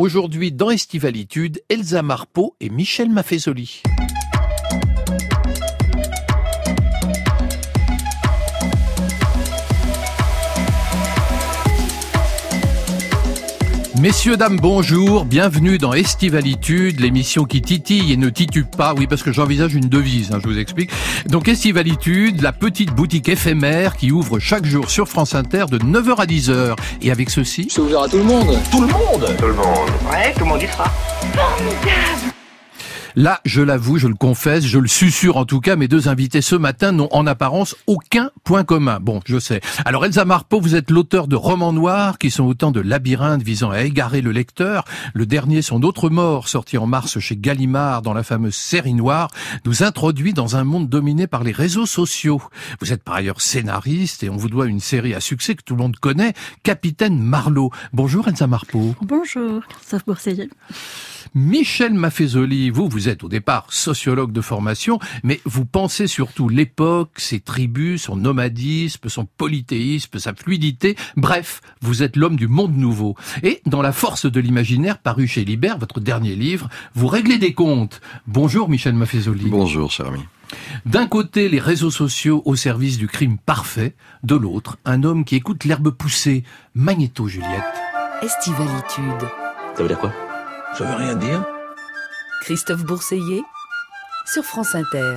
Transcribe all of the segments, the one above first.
Aujourd'hui, dans Estivalitude, Elsa Marpeau et Michel Maffezoli. Messieurs, dames, bonjour, bienvenue dans Estivalitude, l'émission qui titille et ne titube pas, oui parce que j'envisage une devise, hein, je vous explique. Donc Estivalitude, la petite boutique éphémère qui ouvre chaque jour sur France Inter de 9h à 10h. Et avec ceci... C'est ouvert à tout le monde Tout le monde Tout le monde. Ouais, tout le monde y sera. Formidable Là, je l'avoue, je le confesse, je le susurre en tout cas, mes deux invités ce matin n'ont en apparence aucun point commun. Bon, je sais. Alors Elsa Marpeau, vous êtes l'auteur de romans noirs qui sont autant de labyrinthes visant à égarer le lecteur. Le dernier, Son autre mort, sorti en mars chez Gallimard dans la fameuse série noire, nous introduit dans un monde dominé par les réseaux sociaux. Vous êtes par ailleurs scénariste et on vous doit une série à succès que tout le monde connaît, Capitaine Marlowe. Bonjour Elsa Marpeau. Bonjour, Christophe Bourseiller. Michel Maffezoli, vous, vous êtes au départ sociologue de formation, mais vous pensez surtout l'époque, ses tribus, son nomadisme, son polythéisme, sa fluidité. Bref, vous êtes l'homme du monde nouveau. Et dans La force de l'imaginaire, paru chez Libert, votre dernier livre, vous réglez des comptes. Bonjour Michel Maffezoli. Bonjour, cher ami. D'un côté, les réseaux sociaux au service du crime parfait. De l'autre, un homme qui écoute l'herbe pousser. Magnéto, Juliette. Estivalitude. Ça veut dire quoi? Ça veut rien dire Christophe Bourseiller sur France Inter.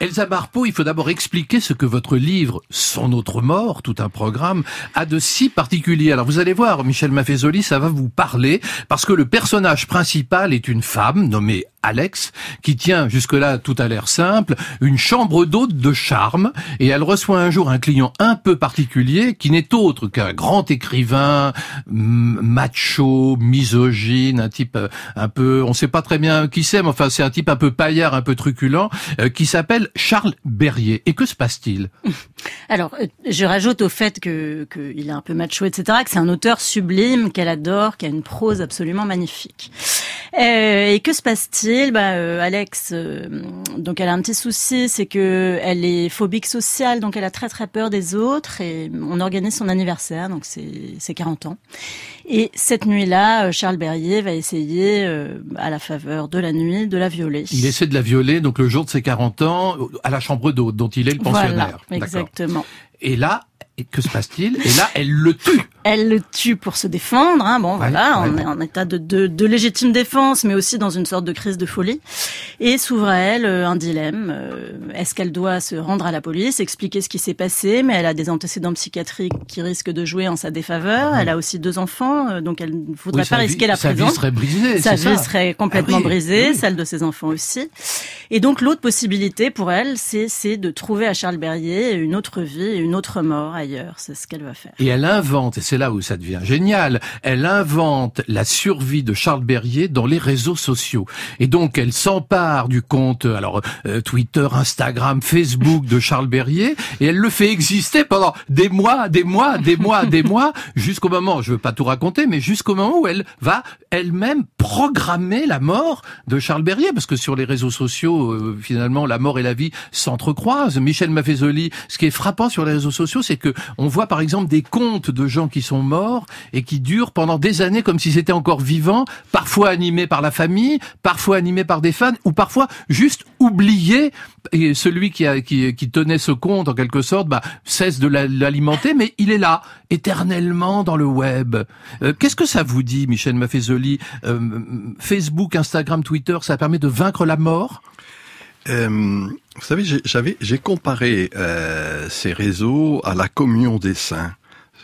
Elsa Barpeau, il faut d'abord expliquer ce que votre livre, Son autre mort, tout un programme, a de si particulier. Alors vous allez voir, Michel Maffezoli, ça va vous parler, parce que le personnage principal est une femme nommée Alex, qui tient, jusque-là, tout a l'air simple, une chambre d'hôte de charme, et elle reçoit un jour un client un peu particulier, qui n'est autre qu'un grand écrivain, macho, misogyne, un type euh, un peu, on sait pas très bien qui c'est, mais enfin c'est un type un peu paillard, un peu truculent, euh, qui s'appelle Charles Berrier. Et que se passe-t-il? Alors, euh, je rajoute au fait que qu'il est un peu macho, etc., que c'est un auteur sublime, qu'elle adore, qui a une prose absolument magnifique. Euh, et que se passe-t-il? Bah, euh, Alex, euh, donc elle a un petit souci, c'est que elle est phobique sociale, donc elle a très très peur des autres. Et on organise son anniversaire, donc c'est 40 ans. Et cette nuit-là, Charles Berrier va essayer, à la faveur de la nuit, de la violer. Il essaie de la violer, donc le jour de ses 40 ans, à la chambre d'hôte dont il est le pensionnaire. Voilà, exactement. Et là, que se passe-t-il? Et là, elle le tue. Elle le tue pour se défendre. Hein. Bon, voilà, on est en état de, de, de, légitime défense, mais aussi dans une sorte de crise de folie. Et s'ouvre à elle euh, un dilemme. Euh, est-ce qu'elle doit se rendre à la police, expliquer ce qui s'est passé Mais elle a des antécédents psychiatriques qui risquent de jouer en sa défaveur. Elle a aussi deux enfants, euh, donc elle ne voudrait oui, pas risquer vie, la sa prison. Sa vie serait brisée. Sa vie ça. serait complètement ah, oui, brisée, oui. celle de ses enfants aussi. Et donc l'autre possibilité pour elle, c'est de trouver à Charles Berrier une autre vie, une autre mort ailleurs. C'est ce qu'elle va faire. Et elle invente, et c'est là où ça devient génial, elle invente la survie de Charles Berrier dans les réseaux sociaux. Et donc elle s'empare du compte, alors euh, Twitter, Instagram, Facebook de Charles Berrier, et elle le fait exister pendant des mois, des mois, des mois, des mois, jusqu'au moment, je veux pas tout raconter, mais jusqu'au moment où elle va elle-même programmer la mort de Charles Berrier, parce que sur les réseaux sociaux, euh, finalement, la mort et la vie s'entrecroisent. Michel Maffezoli, ce qui est frappant sur les réseaux sociaux, c'est que on voit par exemple des comptes de gens qui sont morts et qui durent pendant des années comme si c'était encore vivant, parfois animés par la famille, parfois animés par des fans, ou parfois juste oubliés. Et celui qui, qui, tenait ce compte, en quelque sorte, bah, cesse de l'alimenter, mais il est là, éternellement dans le web. Euh, Qu'est-ce que ça vous dit, Michel Maffezoli? Euh, Facebook, Instagram, Twitter, ça permet de vaincre la mort? Euh, vous savez, j'ai comparé ces réseaux à la communion des saints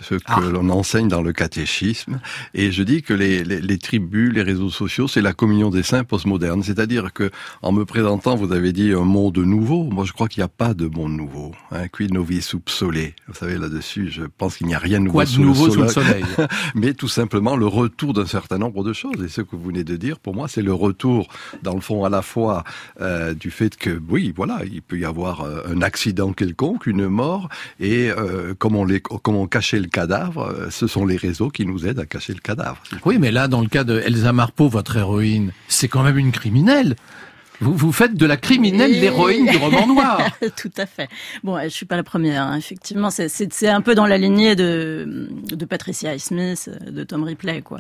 ce que ah. l'on enseigne dans le catéchisme. Et je dis que les, les, les tribus, les réseaux sociaux, c'est la communion des saints postmodernes. C'est-à-dire que, en me présentant, vous avez dit un monde nouveau. Moi, je crois qu'il n'y a pas de monde nouveau. Hein, qui novi sub sole. Vous savez, là-dessus, je pense qu'il n'y a rien de nouveau, Quoi de sous, nouveau le sous le soleil. Mais tout simplement le retour d'un certain nombre de choses. Et ce que vous venez de dire, pour moi, c'est le retour, dans le fond, à la fois euh, du fait que, oui, voilà, il peut y avoir euh, un accident quelconque, une mort, et euh, comme on, les, comme on cachait le cadavre, ce sont les réseaux qui nous aident à cacher le cadavre. Oui, mais là, dans le cas de Elsa Marpeau, votre héroïne, c'est quand même une criminelle. Vous, vous faites de la criminelle l'héroïne du roman noir. Tout à fait. Bon, je suis pas la première, hein. effectivement. C'est un peu dans la lignée de, de Patricia Smith, de Tom Ripley, quoi.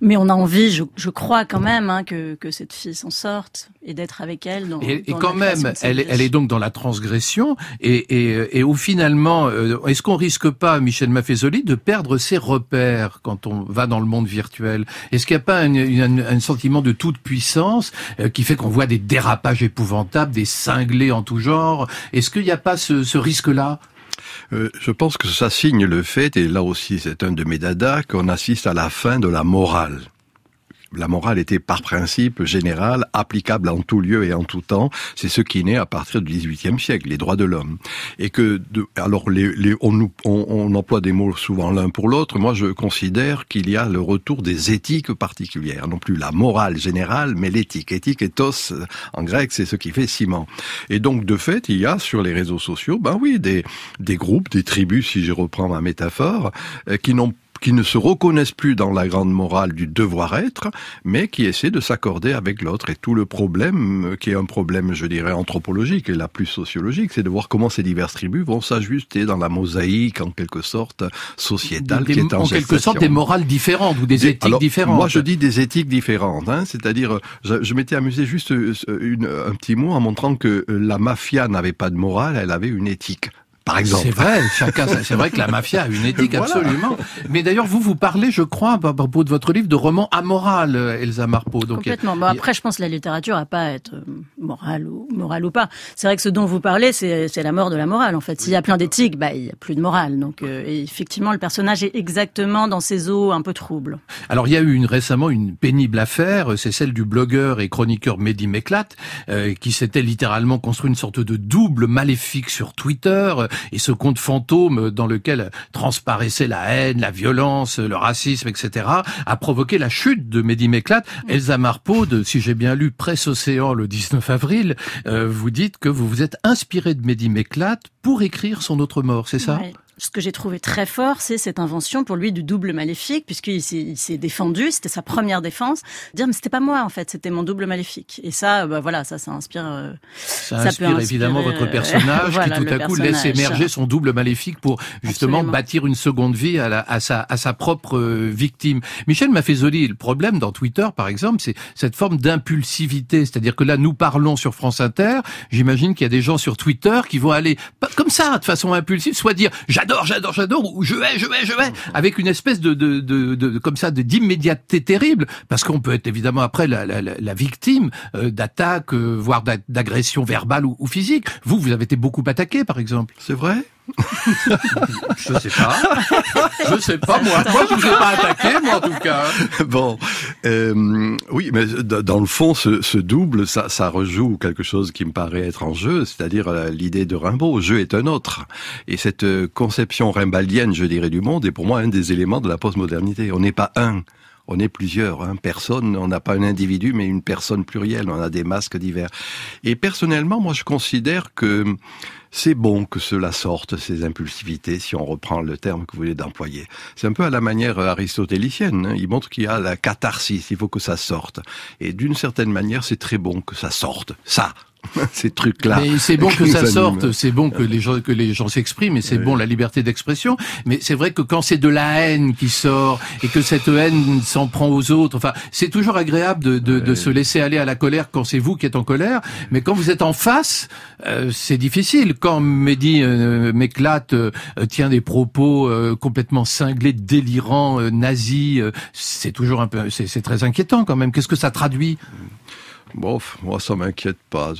Mais on a envie, je, je crois quand même, hein, que, que cette fille s'en sorte et d'être avec elle. Dans, et, et quand même, elle, elle, est donc dans la transgression. Et, et, et où finalement, euh, est-ce qu'on risque pas, Michel Maffezoli, de perdre ses repères quand on va dans le monde virtuel? Est-ce qu'il n'y a pas un, un, sentiment de toute puissance euh, qui fait qu'on voit des dérapages épouvantables, des cinglés en tout genre. Est-ce qu'il n'y a pas ce, risque-là? Euh, je pense que ça signe le fait, et là aussi c'est un de mes dadas, qu'on assiste à la fin de la morale la morale était par principe général, applicable en tout lieu et en tout temps. C'est ce qui naît à partir du XVIIIe siècle, les droits de l'homme. Et que, alors, les, les, on, on, on, emploie des mots souvent l'un pour l'autre. Moi, je considère qu'il y a le retour des éthiques particulières, non plus la morale générale, mais l'éthique. Éthique, ethos, en grec, c'est ce qui fait ciment. Et donc, de fait, il y a sur les réseaux sociaux, ben oui, des, des groupes, des tribus, si je reprends ma métaphore, euh, qui n'ont qui ne se reconnaissent plus dans la grande morale du devoir-être, mais qui essaient de s'accorder avec l'autre. Et tout le problème, euh, qui est un problème, je dirais, anthropologique et la plus sociologique, c'est de voir comment ces diverses tribus vont s'ajuster dans la mosaïque, en quelque sorte, sociétale qui est en, en quelque sorte des morales différentes ou des, éthiques différentes. Moi, je dis des éthiques différentes. Hein, C'est-à-dire, je, je m'étais amusé juste euh, une, un petit mot en montrant que la mafia n'avait pas de morale, elle avait une éthique par exemple. C'est vrai, chacun, c'est vrai que la mafia a une éthique absolument. Mais d'ailleurs, vous vous parlez, je crois, à propos de votre livre, de roman amoral, Elsa Marpeau. Donc, Complètement. Bon, après, je pense que la littérature n'a pas à être euh, morale ou morale ou pas. C'est vrai que ce dont vous parlez, c'est la mort de la morale. En fait, s'il y a plein d'éthiques, bah il y a plus de morale. Donc, euh, effectivement, le personnage est exactement dans ces eaux un peu troubles. Alors, il y a eu une, récemment une pénible affaire, c'est celle du blogueur et chroniqueur Mehdi Meklat, euh, qui s'était littéralement construit une sorte de double maléfique sur Twitter et ce conte fantôme dans lequel transparaissait la haine, la violence, le racisme, etc., a provoqué la chute de Mehdi Meklat. Elsa Marpeau, de, si j'ai bien lu Presse Océan le 19 avril, euh, vous dites que vous vous êtes inspiré de Mehdi Meklat pour écrire son autre mort, c'est ça? Ce que j'ai trouvé très fort, c'est cette invention pour lui du double maléfique, puisqu'il s'est défendu, c'était sa première défense, dire mais c'était pas moi en fait, c'était mon double maléfique. Et ça, bah voilà, ça, ça inspire. Euh, ça, inspire évidemment votre euh, personnage qui tout à coup laisse émerger son double maléfique pour justement bâtir une seconde vie à, la, à, sa, à sa propre euh, victime. Michel Maffezoli, le problème dans Twitter par exemple, c'est cette forme d'impulsivité, c'est-à-dire que là nous parlons sur France Inter, j'imagine qu'il y a des gens sur Twitter qui vont aller comme ça de façon impulsive, soit dire j'adore j'adore, j'adore, j'adore, ou je vais, je vais, je vais, avec une espèce de, de, de, de comme ça, de d'immédiateté terrible, parce qu'on peut être évidemment après la, la, la victime euh, d'attaques, euh, voire d'agressions verbales ou, ou physiques. Vous, vous avez été beaucoup attaqué, par exemple. C'est vrai? je sais pas. Je sais pas moi. Moi je vous ai pas attaqué moi en tout cas. Bon, euh, oui, mais dans le fond, ce, ce, double, ça, ça rejoue quelque chose qui me paraît être en jeu, c'est-à-dire euh, l'idée de Rimbaud. Jeu est un autre, et cette euh, conception rimbaldienne, je dirais, du monde est pour moi un des éléments de la postmodernité. On n'est pas un on est plusieurs, hein. personne, on n'a pas un individu, mais une personne plurielle, on a des masques divers. Et personnellement, moi je considère que c'est bon que cela sorte, ces impulsivités, si on reprend le terme que vous voulez d'employer. C'est un peu à la manière aristotélicienne. Hein. Il montre qu'il y a la catharsis, il faut que ça sorte. Et d'une certaine manière, c'est très bon que ça sorte. Ça, ces trucs-là. Mais c'est bon que ça sorte, c'est bon que les gens que les gens s'expriment, et c'est bon la liberté d'expression. Mais c'est vrai que quand c'est de la haine qui sort et que cette haine s'en prend aux autres, enfin, c'est toujours agréable de, de, de, se laisser aller à la colère quand c'est vous qui êtes en colère. Mais quand vous êtes en face, euh, c'est difficile. Quand Mehdi euh, m'éclate, euh, tient des propos euh, complètement cinglés, délirants, nazis, c'est toujours un peu, c'est très inquiétant quand même. Qu'est-ce que ça traduit? Bon, moi ça m'inquiète pas.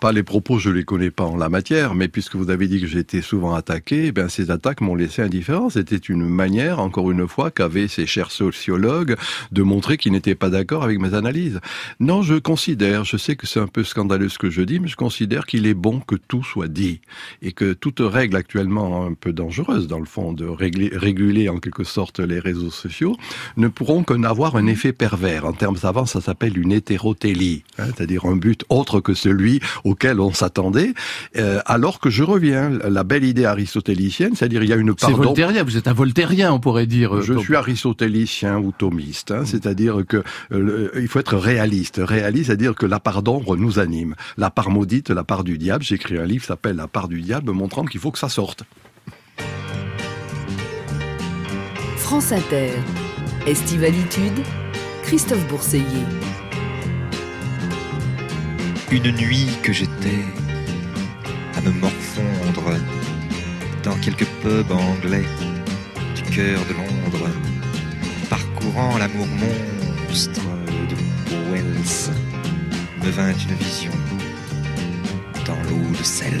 pas. les propos, je les connais pas en la matière, mais puisque vous avez dit que j'étais souvent attaqué, eh ces attaques m'ont laissé indifférent. C'était une manière, encore une fois, qu'avaient ces chers sociologues de montrer qu'ils n'étaient pas d'accord avec mes analyses. Non, je considère, je sais que c'est un peu scandaleux ce que je dis, mais je considère qu'il est bon que tout soit dit et que toute règle actuellement un peu dangereuse dans le fond de réguler en quelque sorte les réseaux sociaux ne pourront qu'en avoir un effet pervers. En termes savants, ça s'appelle une hétérotélie hein, c'est-à-dire un but autre que celui auquel on s'attendait, euh, alors que je reviens, la belle idée aristotélicienne, c'est-à-dire il y a une part... C'est voltairien, vous êtes un voltairien, on pourrait dire. Je suis aristotélicien ou thomiste, hein, c'est-à-dire que euh, il faut être réaliste. Réaliste, c'est-à-dire que la part d'ombre nous anime. La part maudite, la part du diable, j'ai écrit un livre qui s'appelle La part du diable, montrant qu'il faut que ça sorte. France Inter, Estivalitude, Christophe Bourseiller. Une nuit que j'étais à me morfondre dans quelques pubs anglais du cœur de Londres, parcourant l'amour monstre de Wells, me vint une vision dans l'eau de Cels.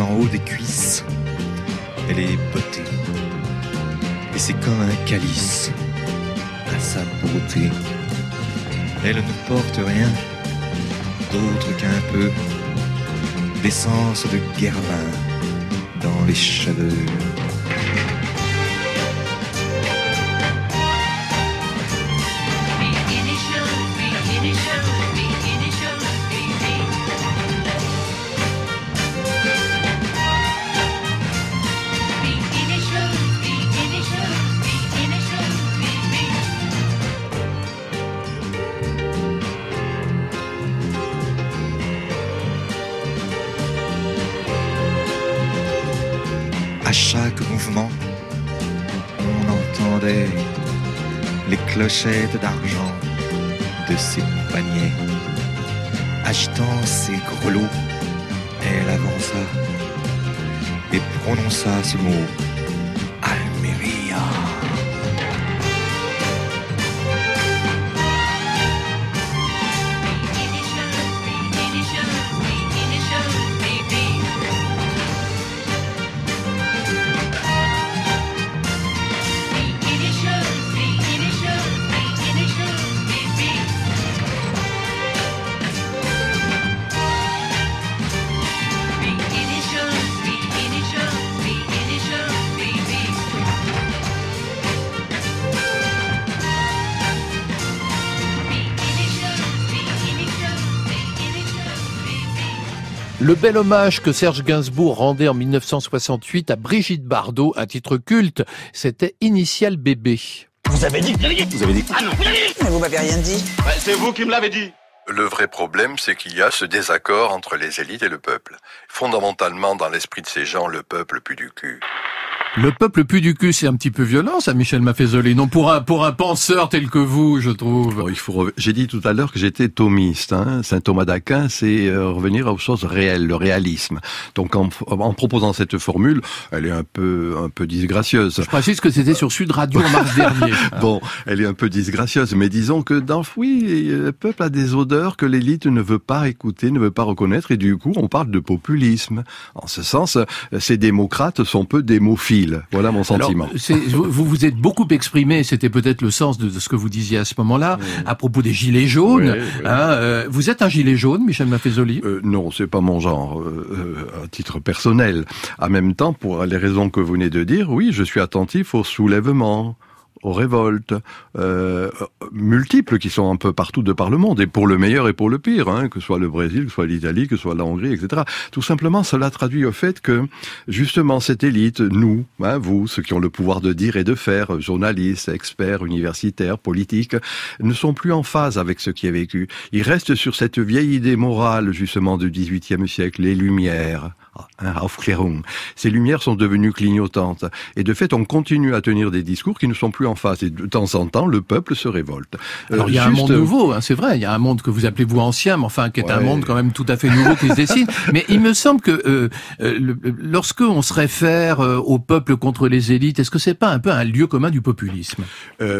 En haut des cuisses. Elle est beauté. Et c'est comme un calice à sa beauté. Elle ne porte rien d'autre qu'un peu d'essence de guermin dans les cheveux. D'argent de ses paniers. Agitant ses grelots, elle avança et prononça ce mot Le bel hommage que Serge Gainsbourg rendait en 1968 à Brigitte Bardot, un titre culte, c'était Initial Bébé. Vous avez dit Vous avez dit Ah non, vous avez dit Mais vous m'avez rien dit. Bah, c'est vous qui me l'avez dit. Le vrai problème, c'est qu'il y a ce désaccord entre les élites et le peuple. Fondamentalement, dans l'esprit de ces gens, le peuple pue du cul. Le peuple pue du cul, c'est un petit peu violent, ça, Michel Maffezoli. Non, pour un, pour un penseur tel que vous, je trouve. Bon, il faut. J'ai dit tout à l'heure que j'étais thomiste. Hein. Saint Thomas d'Aquin, c'est euh, revenir aux choses réelles, le réalisme. Donc, en, en, proposant cette formule, elle est un peu, un peu disgracieuse. Je précise que c'était sur Sud Radio en mars dernier. bon, elle est un peu disgracieuse, mais disons que dans oui, le peuple a des odeurs que l'élite ne veut pas écouter, ne veut pas reconnaître, et du coup, on parle de populisme. En ce sens, ces démocrates sont peu démophiles. Voilà mon sentiment. vous vous êtes beaucoup exprimé, c'était peut-être le sens de, ce que vous disiez à ce moment-là, à propos des gilets jaunes. Hein, euh, vous êtes un gilet jaune, Michel Maffezoli? Euh, Non, c'est pas mon genre, euh, euh, à titre personnel. En même temps, pour les raisons que vous venez de dire, oui, je suis attentif au soulèvement aux révoltes euh, multiples qui sont un peu partout de par le monde, et pour le meilleur et pour le pire, hein, que ce soit le Brésil, que ce soit l'Italie, que ce soit la Hongrie, etc. Tout simplement, cela traduit au fait que justement cette élite, nous, hein, vous, ceux qui ont le pouvoir de dire et de faire, journalistes, experts, universitaires, politiques, ne sont plus en phase avec ce qui est vécu. Ils restent sur cette vieille idée morale justement du XVIIIe siècle, les Lumières, hein, Aufklärung. Ces lumières sont devenues clignotantes. Et de fait, on continue à tenir des discours qui ne sont plus en phase. Et de temps en temps, le peuple se révolte. Euh, Alors, il y a un monde nouveau, hein, c'est vrai. Il y a un monde que vous appelez vous ancien, mais enfin, qui est un monde quand même tout à fait nouveau qui se dessine. Mais il me semble que euh, euh, lorsque on se réfère au peuple contre les élites, est-ce que c'est pas un peu un lieu commun du populisme?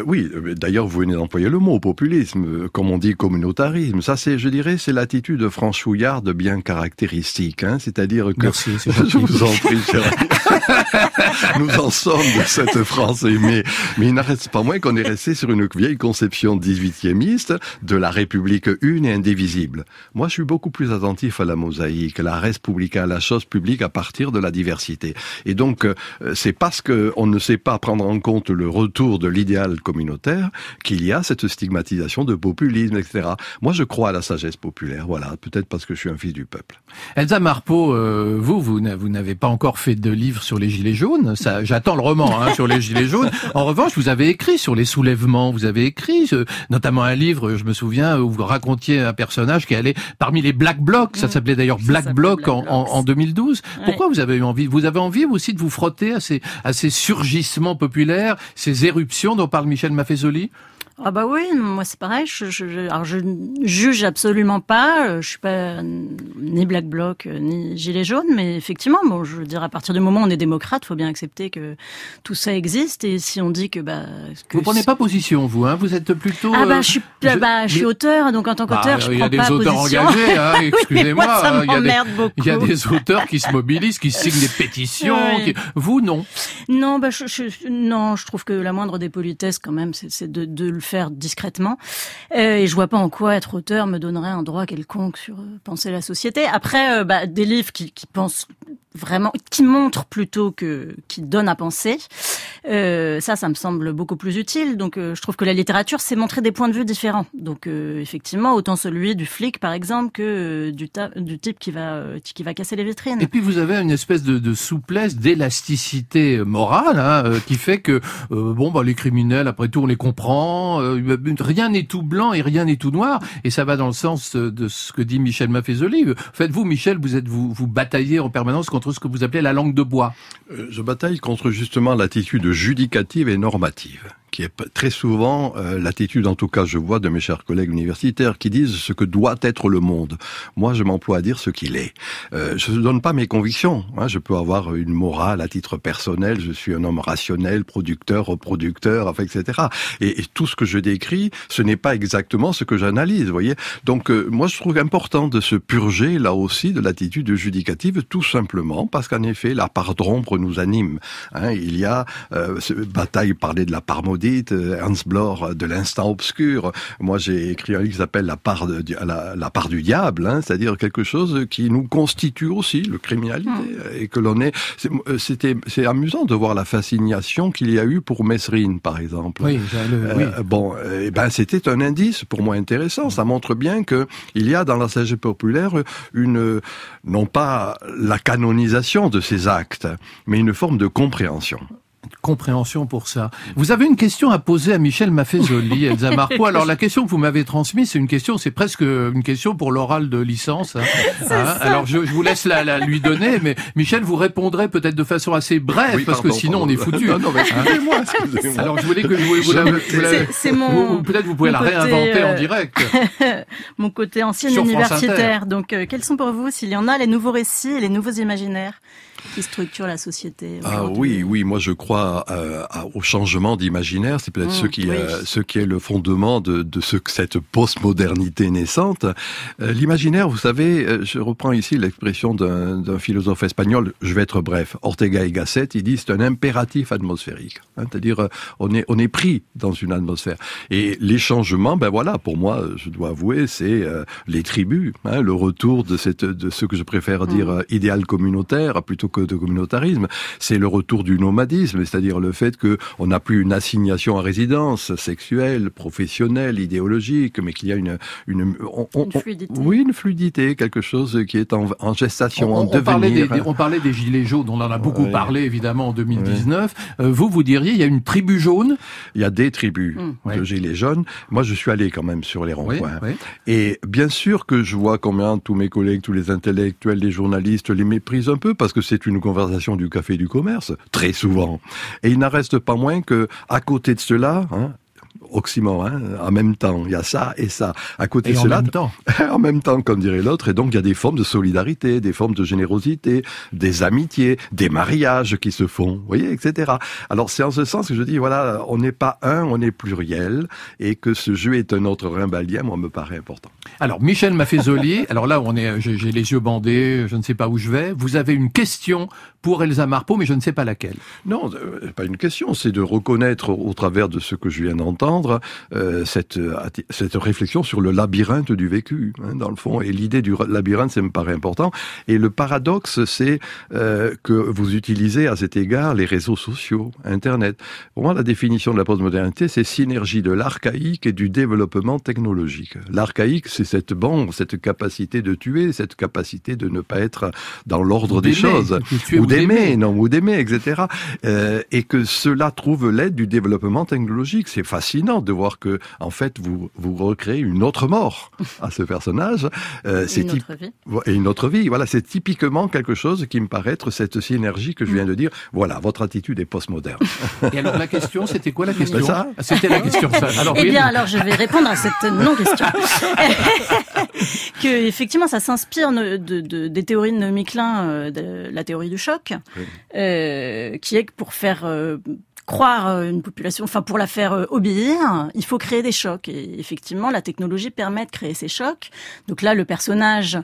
Oui. D'ailleurs, vous venez d'employer le mot populisme, comme on dit communautarisme. Ça, c'est, je dirais, c'est l'attitude franchouillarde bien caractéristique. Hein, C'est-à-dire que Merci, je vous en prie, cher Nous en sommes de cette France mais, mais il n'arrête pas moins qu'on est resté sur une vieille conception 18e de la République une et indivisible. Moi, je suis beaucoup plus attentif à la mosaïque, la res publica, la chose publique à partir de la diversité. Et donc, euh, c'est parce qu'on ne sait pas prendre en compte le retour de l'idéal communautaire qu'il y a cette stigmatisation de populisme, etc. Moi, je crois à la sagesse populaire, voilà, peut-être parce que je suis un fils du peuple. Elsa Marpeau, euh, vous, vous n'avez pas encore fait de livre sur les Gilets jaunes. Ça, j'attends le roman hein, sur les Gilets jaunes. En revanche, vous avez écrit sur les soulèvements. Vous avez écrit euh, notamment un livre, je me souviens, où vous racontiez un personnage qui allait parmi les Black Blocs. Ça mmh. s'appelait d'ailleurs Black Bloc en, en, 2012. Pourquoi vous avez eu envie Vous avez envie aussi de vous frotter à ces, à ces surgissements populaires, ces éruptions dont parle Michel Maffezoli? Ah bah oui, moi c'est pareil. Je, je, alors je juge absolument pas. Euh, je suis pas ni Black Bloc euh, ni Gilet jaune, mais effectivement, bon, je veux dire à partir du moment où on est démocrate, faut bien accepter que tout ça existe. Et si on dit que bah, que vous prenez pas position, vous, hein Vous êtes plutôt. Ah bah je suis, euh, bah, je suis auteur, donc en tant qu'auteur, bah, je prends pas position. Il y a des auteurs engagés, hein, excusez-moi. il des, beaucoup. Il y a des auteurs qui se mobilisent, qui signent des pétitions. Vous non Non, bah je, non, je trouve que la moindre des politesses quand même, c'est de, de le faire discrètement. Euh, et je vois pas en quoi être auteur me donnerait un droit quelconque sur euh, penser la société. Après, euh, bah, des livres qui, pensent vraiment, qui montrent plutôt que qui donnent à penser. Ça, ça me semble beaucoup plus utile. Donc, je trouve que la littérature, c'est montrer des points de vue différents. Donc, effectivement, autant celui du flic, par exemple, que du, type qui va qui va casser les vitrines. Et puis, vous avez une espèce de, de souplesse, d'élasticité morale, hein, qui fait que bon, bah, les criminels, après tout, on les comprend. Rien n'est tout blanc et rien n'est tout noir. Et ça va dans le sens de ce que dit Michel Maffezoli. Faites-vous, Michel, vous êtes vous vous bataillez en permanence contre ce que vous appelez la langue de bois. Je bataille contre justement l'attitude judicative et normative qui est très souvent euh, l'attitude, en tout cas je vois de mes chers collègues universitaires, qui disent ce que doit être le monde. Moi, je m'emploie à dire ce qu'il est. Euh, je ne donne pas mes convictions. Hein. Je peux avoir une morale à titre personnel. Je suis un homme rationnel, producteur, reproducteur, etc. Et, et, tout ce que je décris, ce n'est pas exactement ce que j'analyse. Voyez. Donc, euh, moi, je trouve important de se purger là aussi de l'attitude judicative, tout simplement parce qu'en effet, la part d'ombre nous anime. Hein. Il y a euh, bataille, parler de la part euh, Ernst Bloch euh, de l'instant obscur. Moi, j'ai écrit un livre qui s'appelle La part de, la, la, part du diable, hein, c'est-à-dire quelque chose qui nous constitue aussi le criminalité hmm. et que l'on est. Euh, c'était c'est amusant de voir la fascination qu'il y a eu pour Mesrine, par exemple. Oui, oui. bon, eh ben c'était un indice pour moi intéressant. Ça montre bien que il y a dans la sagesse populaire une non pas la canonisation de ces actes, mais une forme de compréhension compréhension pour ça. Vous avez une question à poser à Michel Maffezoli, Elsa Marco. Alors la question que vous m'avez transmise, c'est une question, c'est presque une question pour l'oral de licence. Hein. Hein Alors je, je, vous laisse la, la, lui donner, mais Michel vous répondrait peut-être de façon assez brève, parce que sinon on est foutu. Non, non, mais excusez-moi, excusez Alors je voulais que vous, vous, vous, peut-être vous pouvez la réinventer en euh, direct. mon côté ancien universitaire. Donc euh, quels sont pour vous, s'il y en a, les nouveaux récits et les nouveaux imaginaires? Qui structure la société. Ah oui, oui, moi je crois euh, au changement d'imaginaire. C'est peut-être ce mmh, qui, euh, ce qui est le fondement de, de ce, cette postmodernité naissante. Euh, l'imaginaire, vous savez, je reprends ici l'expression d'un philosophe espagnol. Je vais être bref. Ortega y Gasset, il dit c'est un impératif atmosphérique. Hein, C'est-à-dire on est on est pris dans une atmosphère. Et les changements, ben voilà, pour moi, je dois avouer, c'est les tribus, hein, le retour de cette de ce que je préfère dire mmh. idéal communautaire plutôt de communautarisme, c'est le retour du nomadisme, c'est-à-dire le fait que on n'a plus une assignation à résidence sexuelle, professionnelle, idéologique, mais qu'il y a une une, fluidité. oui une fluidité, quelque chose qui est en, gestation, en devenir. Parlait des, on parlait des gilets jaunes, on en a beaucoup parlé évidemment en 2019. Euh, vous vous diriez il y a une tribu jaune? Il y a des tribus hmm. de gilets jaunes. Moi je suis allé quand même sur les ronds-points. Et bien sûr que je vois combien tous mes collègues, tous les intellectuels, les journalistes les méprisent un peu parce que c'est une conversation du café du commerce, très souvent. Et il n'en reste pas moins que, à côté de cela, hein, oxymore, hein, en même temps. Il y a ça et ça. À côté de cela, en même temps. en même temps, comme dirait l'autre. Et donc, il y a des formes de solidarité, des formes de générosité, des amitiés, des mariages qui se font, vous voyez, etc. Alors, c'est en ce sens que je dis, voilà, on n'est pas un, on est pluriel, et que ce jeu est un autre rimbalien, moi, me paraît important. Alors, Michel Maffezoli, alors là, on est, j'ai les yeux bandés, je ne sais pas où je vais. Vous avez une question pour Elsa Marpeau, mais je ne sais pas laquelle. Non, euh, pas une question, c'est de reconnaître au travers de ce que je viens d'entendre euh, cette, cette réflexion sur le labyrinthe du vécu, hein, dans le fond. Et l'idée du labyrinthe, ça me paraît important. Et le paradoxe, c'est euh, que vous utilisez à cet égard les réseaux sociaux, Internet. Pour moi, la définition de la postmodernité, c'est synergie de l'archaïque et du développement technologique. L'archaïque, c'est cette bombe, cette capacité de tuer, cette capacité de ne pas être dans l'ordre des choses d'aimer, non, ou d'aimer, etc. Euh, et que cela trouve l'aide du développement technologique. C'est fascinant de voir que, en fait, vous vous recréez une autre mort à ce personnage. Euh, c'est une autre vie. Et une autre vie. Voilà, c'est typiquement quelque chose qui me paraît être cette synergie que je viens de dire. Voilà, votre attitude est postmoderne. Et alors la question, c'était quoi la question ça C'était la question. Ça. Alors, eh bien, alors je vais répondre à cette non-question. que effectivement, ça s'inspire de, de, des théories de Naomi Klein, euh, de la théorie du choc euh, qui est que pour faire euh, croire euh, une population, enfin pour la faire obéir, il faut créer des chocs. Et effectivement, la technologie permet de créer ces chocs. Donc là, le personnage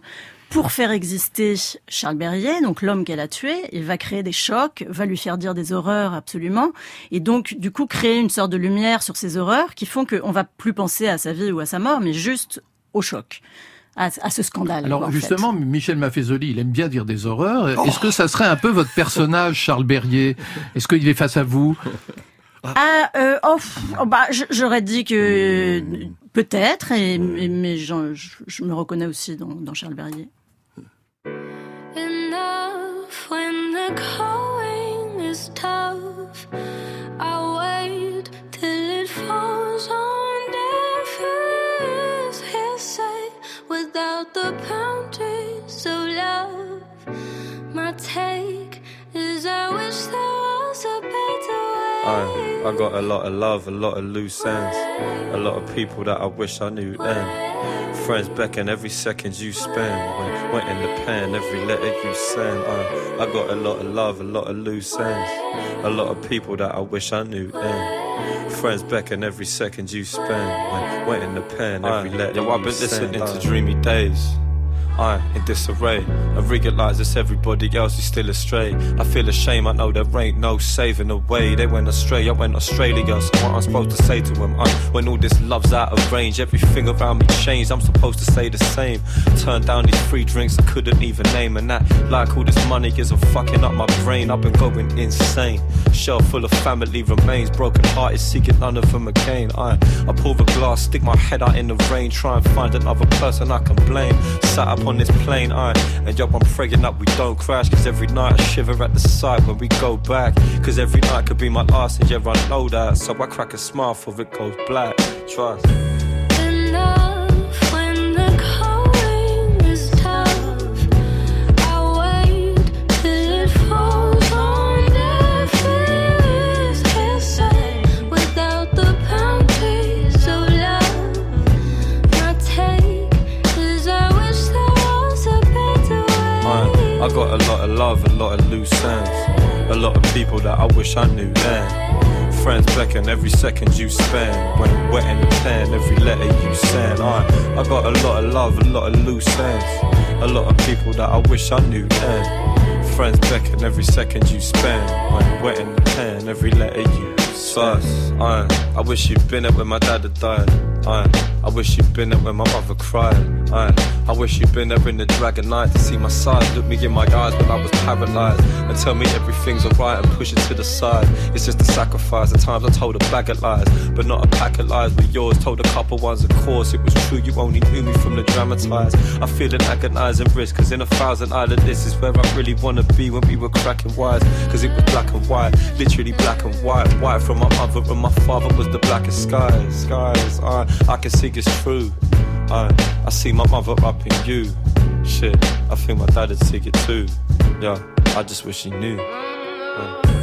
pour faire exister Charles Berrier, donc l'homme qu'elle a tué, il va créer des chocs, va lui faire dire des horreurs absolument, et donc du coup créer une sorte de lumière sur ces horreurs qui font qu'on va plus penser à sa vie ou à sa mort, mais juste au choc à, ce scandale. Alors justement, Michel Maffezoli, il aime bien dire des horreurs. Oh. Est-ce que ça serait un peu votre personnage, Charles Berrier? Est-ce qu'il est face à vous? Ah, euh, oh, oh bah, j'aurais dit que peut-être, et, mais je, je, me reconnais aussi dans, dans Charles Berrier. the I, I got a lot of love, a lot of loose ends, a lot of people that I wish I knew then. Friends beckon every second you spend. When went in the pen, every letter you send. I, I got a lot of love, a lot of loose ends, a lot of people that I wish I knew then. Friends beckon every second you spend. When wet in the pen, every letter. Yo, I've been listening to dreamy days. I in disarray. I realize it's everybody else is still astray. I feel ashamed, I know there ain't no saving the way. They went astray, I went Australia. So what I'm supposed to say to them? I, uh? when all this love's out of range, everything around me changed. I'm supposed to say the same. Turn down these free drinks I couldn't even name, and that like all this money is fucking up my brain. I've been going insane. Shelf full of family remains, broken hearted, seeking none of them again. I I pour a glass, stick my head out in the rain, try and find another person I can blame. Sat up on this plane, I and yo, I'm praying that we don't crash. Cause every night I shiver at the sight when we go back. Cause every night could be my last, and yeah, I know that. So I crack a smile for it goes black. Trust. Wish I knew then. Friends beckon every second you spend. When wet in the pen, every letter you send. I, I got a lot of love, a lot of loose ends. A lot of people that I wish I knew then. Friends beckon every second you spend. When wet in the pen, every letter you First, I, I wish you'd been it when my dad had died. I, I wish you'd been it when my mother cried. I wish you'd been there in the dragon night to see my side. Look me in my eyes when I was paralyzed and tell me everything's alright and push it to the side. It's just a sacrifice. At times I told a bag of lies, but not a pack of lies. But yours told a couple ones, of course. It was true, you only knew me from the dramatized. I feel an agonizing risk, cause in a thousand island this is where I really wanna be when we were cracking wise. Cause it was black and white, literally black and white. White from my mother and my father was the blackest skies. Skies, I, I can see it's true. I, I see my mother in you. Shit, I think my dad'd see it too. Yeah, I just wish he knew. Uh.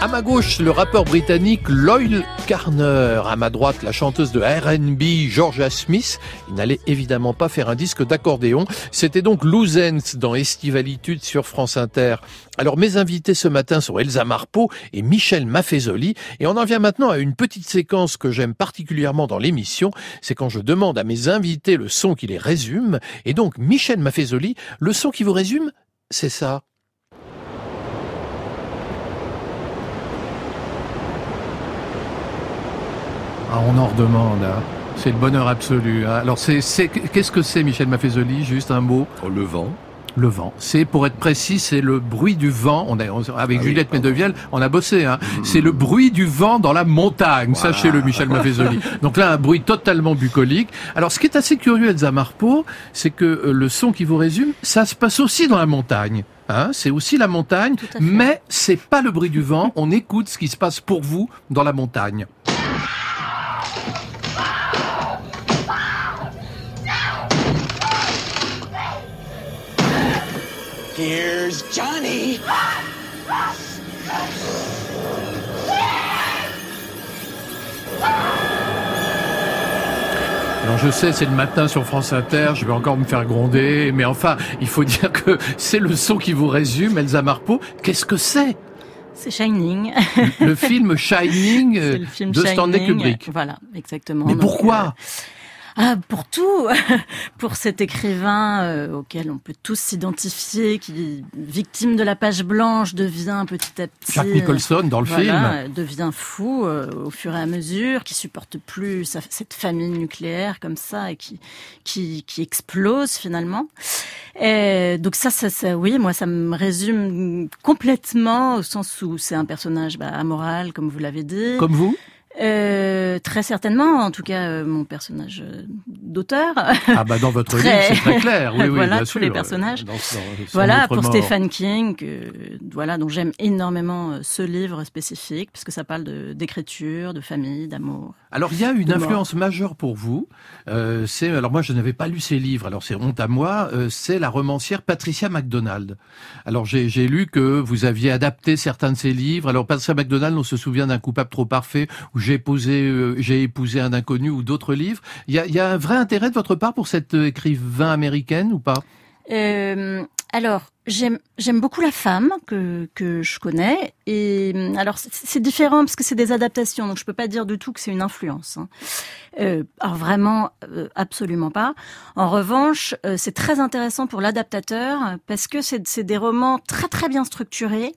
À ma gauche, le rappeur britannique Loyal Carner. À ma droite, la chanteuse de R&B Georgia Smith. Il n'allait évidemment pas faire un disque d'accordéon. C'était donc Louzens dans Estivalitude sur France Inter. Alors mes invités ce matin sont Elsa Marpeau et Michel Maffezoli. Et on en vient maintenant à une petite séquence que j'aime particulièrement dans l'émission. C'est quand je demande à mes invités le son qui les résume. Et donc Michel Maffezoli, le son qui vous résume, c'est ça. Ah, on en redemande. Hein. C'est le bonheur absolu. Hein. Alors, c'est, c'est, qu'est-ce que c'est, Michel Maffezoli? Juste un mot. Oh, le vent. Le vent. C'est, pour être précis, c'est le bruit du vent. On a, avec ah Juliette Medevielle, on a bossé. Hein. Mmh. C'est le bruit du vent dans la montagne. Voilà. Sachez-le, Michel Maffezoli. Donc là, un bruit totalement bucolique. Alors, ce qui est assez curieux, Elsa Marpeau, c'est que euh, le son qui vous résume, ça se passe aussi dans la montagne. Hein, c'est aussi la montagne, mais c'est pas le bruit du vent. On écoute ce qui se passe pour vous dans la montagne. Here's Johnny. Alors je sais, c'est le matin sur France Inter, je vais encore me faire gronder, mais enfin, il faut dire que c'est le son qui vous résume, Elsa Marpeau. Qu'est-ce que c'est? C'est Shining. Le film Shining le film de Stanley Kubrick. Voilà, exactement. Mais pourquoi? euh, ah, pour tout, pour cet écrivain euh, auquel on peut tous s'identifier, qui victime de la page blanche devient petit à petit. Jack Nicholson dans le voilà, film devient fou euh, au fur et à mesure, qui supporte plus sa, cette famille nucléaire comme ça et qui qui, qui explose finalement. Et donc ça, ça, ça, oui, moi ça me résume complètement au sens où c'est un personnage bah, amoral, comme vous l'avez dit. Comme vous? Euh, très certainement, en tout cas euh, mon personnage euh, d'auteur. Ah bah dans votre livre c'est très clair, oui oui voilà, bien tous sûr. les personnages. Dans, dans, voilà pour Stephen King, voilà dont j'aime énormément ce livre spécifique puisque ça parle de d'écriture, de famille, d'amour. Alors il y a une influence mort. majeure pour vous. Euh, c'est alors moi je n'avais pas lu ces livres, alors c'est honte à moi. Euh, c'est la romancière Patricia MacDonald. Alors j'ai lu que vous aviez adapté certains de ses livres. Alors Patricia MacDonald, on se souvient d'un coupable trop parfait où j'ai épousé euh, j'ai épousé un inconnu ou d'autres livres. Il y a, y a, un vrai intérêt de votre part pour cette écrivain américaine ou pas? Euh, alors, j'aime beaucoup la femme que que je connais et alors c'est différent parce que c'est des adaptations donc je peux pas dire du tout que c'est une influence. Hein. Euh, alors vraiment euh, absolument pas. En revanche, euh, c'est très intéressant pour l'adaptateur parce que c'est des romans très très bien structurés.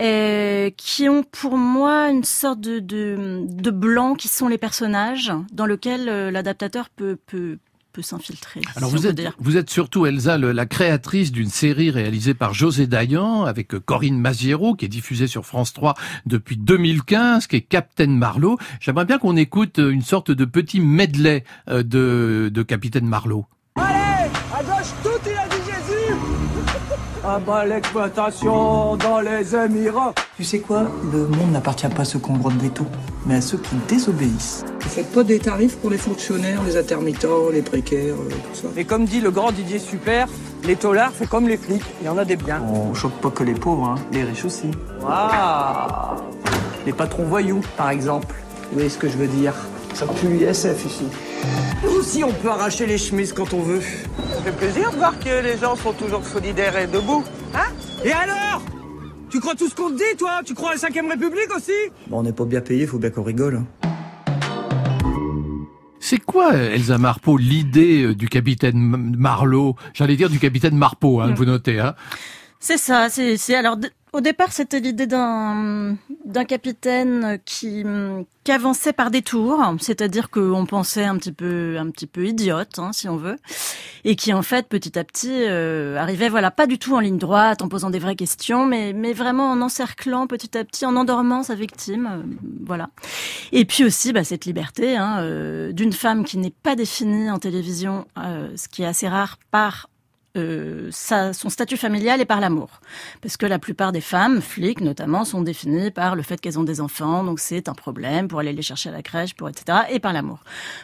Euh, qui ont pour moi une sorte de, de, de blanc qui sont les personnages dans lequel euh, l'adaptateur peut, peut, peut s'infiltrer. Alors si vous êtes, vous êtes surtout Elsa, le, la créatrice d'une série réalisée par José Dayan avec euh, Corinne Maziero qui est diffusée sur France 3 depuis 2015, qui est Captain Marlowe. J'aimerais bien qu'on écoute une sorte de petit medley de, de Capitaine Marlowe. Allez, à gauche, Ah bah l'exploitation dans les Émirats Tu sais quoi? Le monde n'appartient pas à ceux qui ont le droit de veto, mais à ceux qui désobéissent. Vous faites pas des tarifs pour les fonctionnaires, les intermittents, les précaires, euh, tout ça Et comme dit le grand Didier Super, les taulards, c'est comme les flics, il y en a des biens. On choque pas que les pauvres, hein, les riches aussi. Waouh Les patrons voyous, par exemple. Vous voyez ce que je veux dire? Ça pue l'ISF ici. Nous aussi, on peut arracher les chemises quand on veut. Ça fait plaisir de voir que les gens sont toujours solidaires et debout. Hein? Et alors? Tu crois tout ce qu'on te dit, toi? Tu crois à la 5ème République aussi? Bon, on n'est pas bien payé, faut bien qu'on rigole. C'est quoi, Elsa Marpeau, l'idée du capitaine Marlowe J'allais dire du capitaine Marpeau, hein, vous notez. Hein c'est ça, c'est alors au départ, c'était l'idée d'un d'un capitaine qui, qui avançait par détour, c'est-à-dire qu'on pensait un petit peu un petit peu idiote, hein, si on veut, et qui en fait petit à petit euh, arrivait, voilà, pas du tout en ligne droite, en posant des vraies questions, mais mais vraiment en encerclant petit à petit, en endormant sa victime, euh, voilà. Et puis aussi, bah, cette liberté hein, euh, d'une femme qui n'est pas définie en télévision, ce qui est assez rare, par euh, son statut familial et par l'amour. Parce que la plupart des femmes, flics notamment, sont définies par le fait qu'elles ont des enfants, donc c'est un problème pour aller les chercher à la crèche, pour etc. et par l'amour.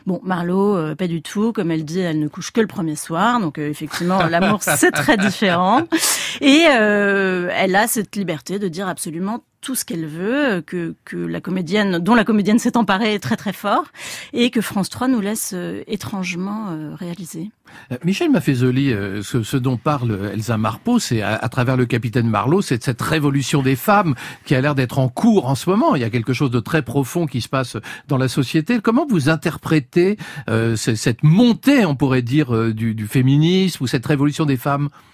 Bon, Marlowe, euh, pas du tout. Comme elle dit, elle ne couche que le premier soir, donc euh, effectivement, l'amour c'est très différent. Et elle a cette liberté de dire absolument tout ce qu'elle veut, que, que la comédienne, dont la comédienne s'est emparée très très fort, et que France 3 nous laisse euh, étrangement euh, réaliser. Euh, Michel Maffezoli, ce, ce, dont parle Elsa Marpeau, c'est à, travers le capitaine Marlowe, c'est cette révolution des femmes qui a l'air d'être en cours en ce moment. Il y a quelque chose de très profond qui se passe dans la société. Comment vous interprétez cette montée, on pourrait dire, du, du féminisme ou cette révolution des femmes? euh,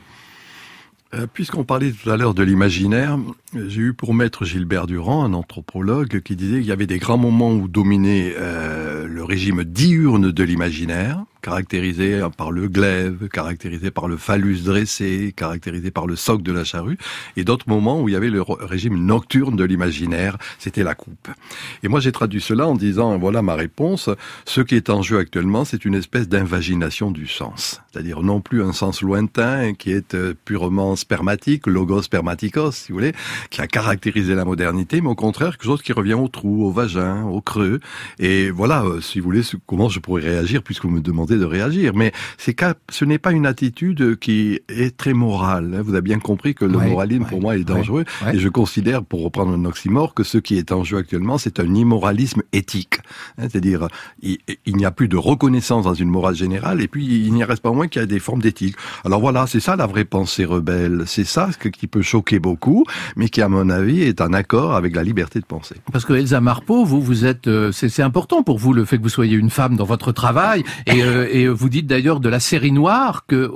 puisqu'on parlait tout à l'heure de l'imaginaire, j'ai eu pour maître Gilbert Durand, un anthropologue, qui disait qu'il y avait des grands moments où dominait euh, le régime diurne de l'imaginaire, caractérisé par le glaive, caractérisé par le phallus dressé, caractérisé par le soc de la charrue, et d'autres moments où il y avait le régime nocturne de l'imaginaire, c'était la coupe. Et moi j'ai traduit cela en disant, voilà ma réponse, ce qui est en jeu actuellement, c'est une espèce d'invagination du sens, c'est-à-dire non plus un sens lointain qui est euh, purement spermatique, logos spermaticos, si vous voulez, qui a caractérisé la modernité, mais au contraire quelque chose qui revient au trou, au vagin, au creux. Et voilà, euh, si vous voulez, comment je pourrais réagir puisque vous me demandez de réagir. Mais ce n'est pas une attitude qui est très morale. Hein. Vous avez bien compris que le moralisme, pour moi, est dangereux. Et je considère, pour reprendre un oxymore, que ce qui est en jeu actuellement, c'est un immoralisme éthique. Hein. C'est-à-dire, il, n'y a plus de reconnaissance dans une morale générale, et puis il n'y reste pas moins qu'il y a des formes d'éthique. Alors voilà, c'est ça la vraie pensée rebelle. C'est ça ce qui peut choquer beaucoup, mais qui, à mon avis, est en accord avec la liberté de penser. Parce que Elsa Marpeau, vous, vous êtes, euh, c'est important pour vous le fait que vous soyez une femme dans votre travail, et euh, et vous dites d'ailleurs de la série noire que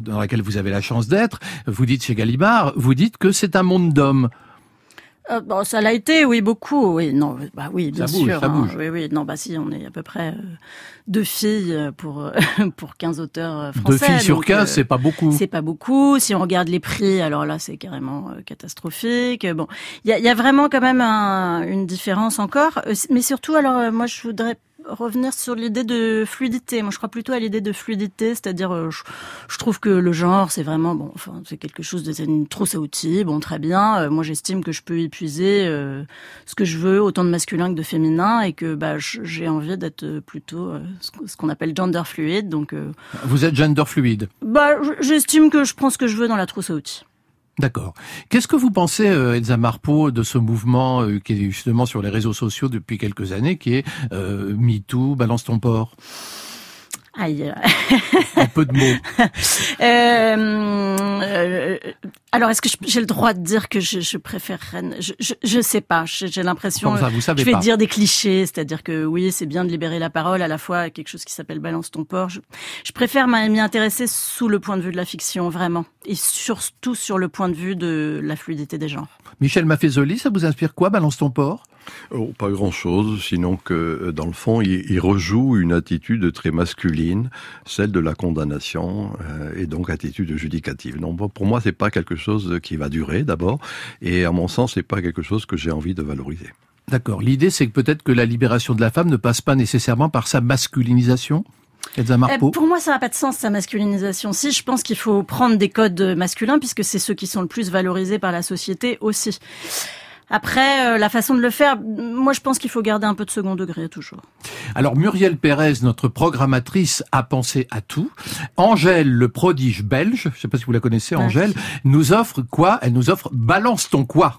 dans laquelle vous avez la chance d'être, vous dites chez Gallimard, vous dites que c'est un monde d'hommes. Euh, bon, ça l'a été, oui, beaucoup. Oui, non, bah oui, bien sûr. Hein. oui, oui, non, bah si, on est à peu près euh, deux filles pour pour 15 auteurs français. Deux filles sur 15, c'est pas beaucoup. C'est pas beaucoup. Si on regarde les prix, alors là, c'est carrément catastrophique. Bon, il y a, y a, vraiment quand même un, une différence encore, mais surtout, alors moi, je voudrais revenir sur l'idée de fluidité. Moi, je crois plutôt à l'idée de fluidité, c'est-à-dire, euh, je, trouve que le genre, c'est vraiment bon. Enfin, c'est quelque chose de une trousse à outils. Bon, très bien. Euh, moi, j'estime que je peux épuiser euh, ce que je veux, autant de masculin que de féminin, et que bah, j'ai envie d'être plutôt ce qu'on appelle gender fluide. Donc, vous êtes gender fluide. Bah, j'estime que je prends ce que je veux dans la trousse à outils. D'accord. Qu'est-ce que vous pensez, euh, Elsa Marpeau, de ce mouvement euh, qui est justement sur les réseaux sociaux depuis quelques années, qui est euh, MeToo, balance ton port? Aïe. Un peu de mots. Euh, alors, est-ce que j'ai le droit de dire que je, je préfère Rennes je, je, je, sais pas. J'ai l'impression. vous savez je vais pas. dire des clichés, c'est-à-dire que oui, c'est bien de libérer la parole, à la fois quelque chose qui s'appelle balance ton port. Je, préfère m'y intéresser sous le point de vue de la fiction, vraiment, et surtout sur le point de vue de la fluidité des genres. Michel Maffezoli, ça vous inspire quoi, balance ton port? Oh, pas grand-chose, sinon que euh, dans le fond, il, rejoue une attitude très masculine, celle de la condamnation, euh, et donc attitude judicative. Non, pour moi, c'est pas quelque chose qui va durer d'abord, et à mon sens, c'est pas quelque chose que j'ai envie de valoriser. D'accord. L'idée, c'est que peut-être que la libération de la femme ne passe pas nécessairement par sa masculinisation? Elsa Marpeau. Euh, pour moi, ça n'a pas de sens, sa masculinisation. Si, je pense qu'il faut prendre des codes masculins, puisque c'est ceux qui sont le plus valorisés par la société aussi. Après, euh, la façon de le faire, moi je pense qu'il faut garder un peu de second degré toujours. Alors Muriel Pérez, notre programmatrice, a pensé à tout. Angèle, le prodige belge, je ne sais pas si vous la connaissez, Angèle, nous offre quoi? Elle nous offre Balance ton quoi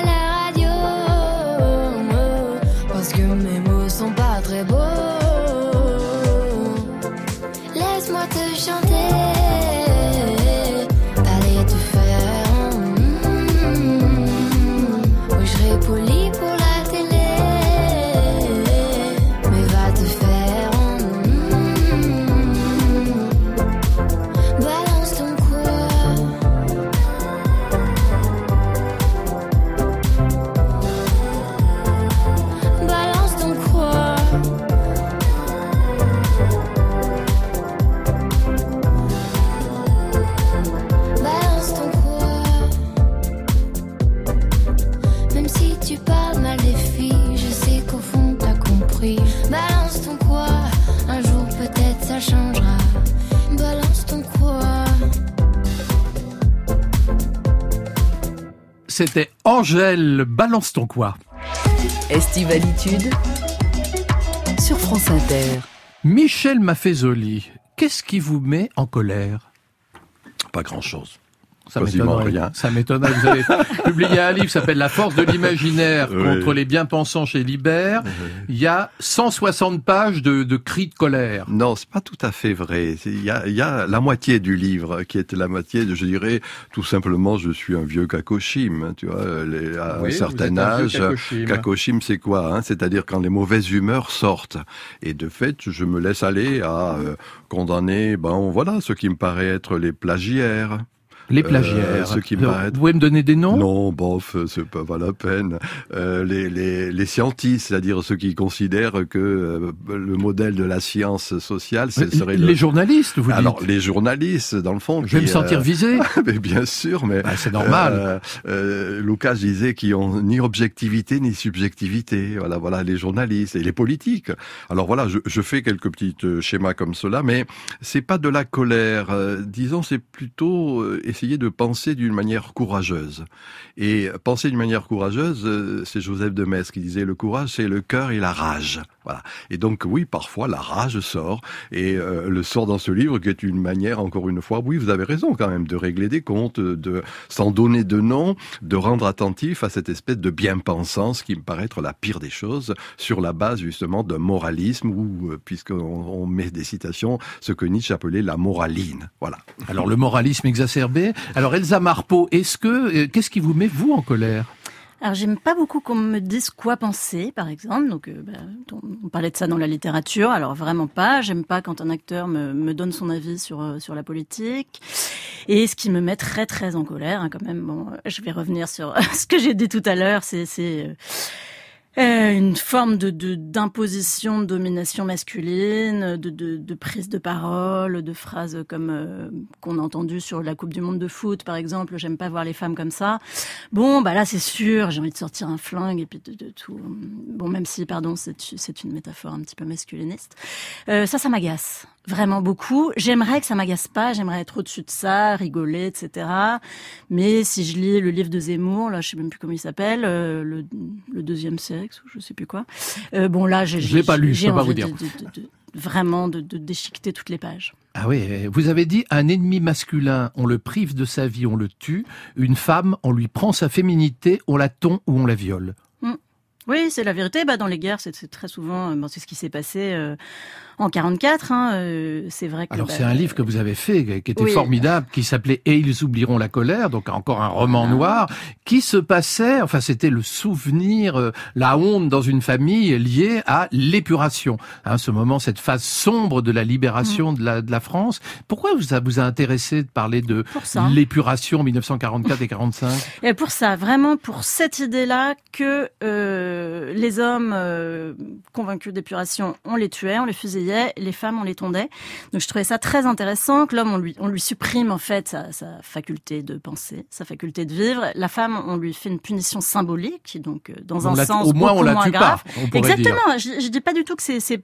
C'était Angèle, balance ton quoi. Estivalitude sur France Inter. Michel Maffezoli, qu'est-ce qui vous met en colère? Pas grand-chose. Ça m'étonnerait. rien. Ça m'étonnerait. Vous avez publié un livre qui s'appelle La force de l'imaginaire Oui. contre les bien-pensants chez Libert. Il y a 160 pages de, de cris de colère. Non, c'est pas tout à fait vrai. Il y a, il y a la moitié du livre qui est la moitié, de, je dirais, tout simplement, je suis un vieux kakoshim, tu vois, les- à Oui, un certain un âge. kakoshim. Kakoshim, c'est quoi hein? C'est-à-dire quand les mauvaises humeurs sortent. Et de fait, je me laisse aller à euh, condamner, ben voilà, ce qui me paraît être les plagiaires. Les plagiaires. Euh, ce qui me Vous pouvez me donner des noms? Non, bof, c'est pas, pas la peine. Euh, les, les, les scientistes, c'est-à-dire ceux qui considèrent que euh, le modèle de la science sociale, ce serait Les le... journalistes, vous Alors, dites les journalistes, dans le fond... Je vais qui, me sentir visé. mais bien sûr, mais... Bah, c'est normal. Lucas disait qu'ils ont ni objectivité ni subjectivité. Voilà, voilà, les journalistes et les politiques. Alors voilà, je, je fais quelques petits schémas comme cela, mais c'est pas de la colère. euh, disons, c'est plutôt euh, essayer de penser d'une manière courageuse. Et penser d'une manière courageuse, euh, c'est Joseph de Metz qui disait le courage, c'est le cœur et la rage. Voilà. Et donc oui, parfois la rage sort et euh, le sort dans ce livre qui est une manière, encore une fois, oui, vous avez raison quand même, de régler des comptes, de sans donner de nom, de rendre attentif à cette espèce de bien-pensance qui me paraît être la pire des choses sur la base justement d'un moralisme ou, euh, puisqu'on on met des citations, ce que Nietzsche appelait la moraline. Voilà. Alors le moralisme exacerbé? Alors Elsa Marpeau, est-ce que euh, qu'est-ce qui vous met vous en colère? Alors j'aime pas beaucoup qu'on me dise quoi penser, par exemple. Donc euh, bah, on, parlait de ça dans la littérature. Alors vraiment pas. J'aime pas quand un acteur me, donne son avis sur euh, sur la politique. Et ce qui me met très très en colère, hein, quand même. Bon, je vais revenir sur ce que j'ai dit tout à l'heure. C'est euh, une forme de d'imposition, de, domination masculine, de, de, de, prise de parole, de phrases comme euh, qu'on a entendu sur la Coupe du Monde de foot, par exemple. J'aime pas voir les femmes comme ça. Bon, bah là c'est sûr, j'ai envie de sortir un flingue et puis de, tout. Bon, même si, pardon, c'est une métaphore un petit peu masculiniste. Euh, ça, ça m'agace vraiment beaucoup. J'aimerais que ça m'agace pas, j'aimerais être au-dessus de ça, rigoler, etc. Mais si je lis le livre de Zemmour, là, je sais même plus comment il s'appelle, euh, le, le, deuxième sexe ou je sais plus quoi. Euh, bon là, j'ai, je l'ai pas lu, je peux pas vous dire. De, de, de, vraiment de, déchiqueter toutes les pages. Ah oui, vous avez dit un ennemi masculin, on le prive de sa vie, on le tue. Une femme, on lui prend sa féminité, on la tond ou on la viole. Oui, c'est la vérité. Bah, dans les guerres, c'est très souvent, bon, c'est ce qui s'est passé. Euh, en 44. Hein, euh, c'est vrai que. Alors bah, c'est un livre que vous avez fait qui était formidable, qui s'appelait Et ils oublieront la colère, donc encore un roman ah. noir qui se passait. Enfin, c'était le souvenir, euh, la honte dans une famille liée à l'épuration. Hein, ce moment, cette phase sombre de la libération mm. de, la, de la France. Pourquoi ça vous a intéressé de parler de l'épuration 1944 et 45 et Pour ça, vraiment pour cette idée-là que euh, les hommes euh, convaincus d'épuration, on les tuait, on les fusillait les femmes, on les tondait. Donc je trouvais ça très intéressant que l'homme, on lui, on lui supprime en fait sa, faculté de penser, sa faculté de vivre. La femme, on lui fait une punition symbolique, donc euh, dans un sens au moins, on la tue grave. Pas, Exactement. Je, je dis pas du tout que c'est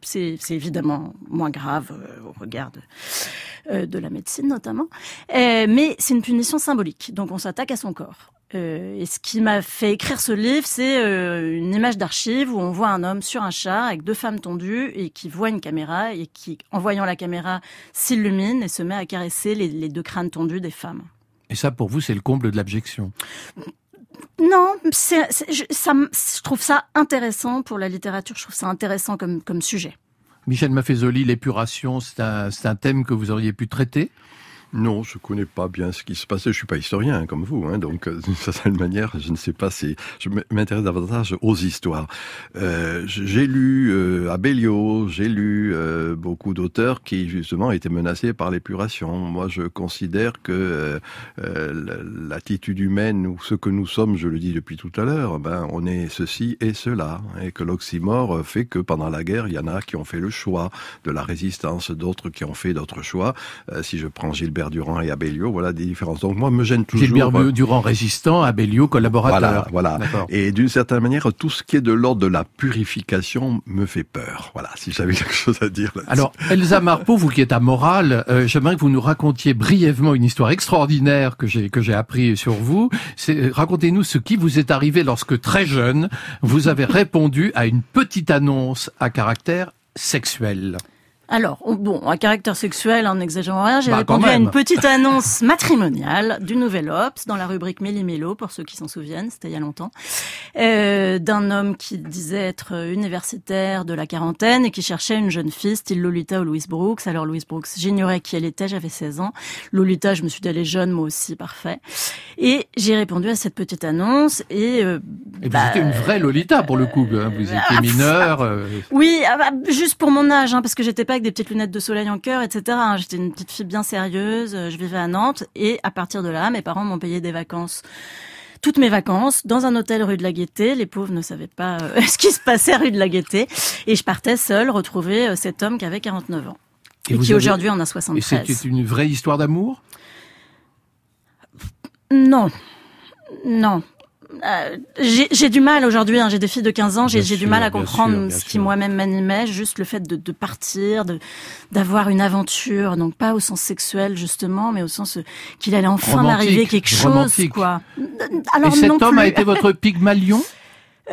évidemment moins grave euh, au regard de, de la médecine notamment, mais c'est une punition symbolique. Donc on s'attaque à son corps. Euh, et ce qui m'a fait écrire ce livre, c'est euh, une image d'archive où on voit un homme sur un char avec deux femmes tendues et qui voit une caméra et qui, en voyant la caméra, s'illumine et se met à caresser les, deux crânes tendus des femmes. Et ça, pour vous, c'est le comble de l'abjection? Non, je, ça, je trouve ça intéressant pour la littérature. Je trouve ça intéressant comme, comme sujet. Michel Maffezoli, l'épuration, c'est un, un thème que vous auriez pu traiter? Non, je connais pas bien ce qui se passait. Je suis pas historien comme vous, hein, donc euh, d'une certaine manière, je ne sais pas si je m'intéresse davantage aux histoires. Euh, j'ai lu euh, j'ai lu euh, beaucoup d'auteurs qui justement étaient menacés par l'épuration. Moi, je considère que l'attitude humaine ou ce que nous sommes, je le dis depuis tout à l'heure, ben on est ceci et cela, et que l'oxymore fait que pendant la guerre, il y en a qui ont fait le choix de la résistance, d'autres qui ont fait d'autres choix. si je prends Gilles Gilbert Durand et Abellio, voilà des différences. Donc moi, me gêne toujours. Gilbert euh, Durand résistant, Abellio collaborateur. Voilà, voilà. Et d'une certaine manière, tout ce qui est de l'ordre de la purification me fait peur. Voilà, si j'avais quelque chose à dire. Alors, Elsa Marpeau, vous qui êtes à Morale, euh, j'aimerais que vous nous racontiez brièvement une histoire extraordinaire que j'ai que j'ai appris sur vous. Racontez-nous ce qui vous est arrivé lorsque très jeune, vous avez répondu à une petite annonce à caractère sexuel. Alors, bon, à caractère sexuel, en n'exagérant rien, j'ai bah, répondu à une petite annonce matrimoniale du Nouvel Ops dans la rubrique Méli-Mélo, pour ceux qui s'en souviennent, c'était il y a longtemps, euh, d'un homme qui disait être universitaire de la quarantaine et qui cherchait une jeune fille, style Lolita ou Louise Brooks. Alors Louise Brooks, j'ignorais qui elle était, j'avais 16 ans. Lolita, je me suis dit, elle est jeune, moi aussi, parfait. Et j'ai répondu à cette petite annonce et... Euh, et bah, vous étiez une vraie Lolita, pour le coup, hein. vous étiez ah, mineure. Euh. Oui, ah, bah, juste pour mon âge, hein, parce que j'étais pas avec des petites lunettes de soleil en cœur, etc. J'étais une petite fille bien sérieuse, euh, je vivais à Nantes et à partir de là, mes parents m'ont payé des vacances toutes mes vacances dans un hôtel rue de la Gaîté. Les pauvres ne savaient pas euh, ce qui se passait rue de la Gaîté. Et je partais seule retrouver euh, cet homme qui avait 49 ans. Et, qui aujourd'hui en a 73. Et c'était une vraie histoire d'amour? Non. Non. Euh, j'ai du mal aujourd'hui, hein, j'ai des filles de 15 ans, j'ai du mal à comprendre ce qui moi-même m'animait, juste le fait de, de partir, d'avoir une aventure, donc pas au sens sexuel justement, mais au sens euh, qu'il allait enfin m'arriver quelque chose, quoi. Alors, Et cet homme a été votre Pygmalion?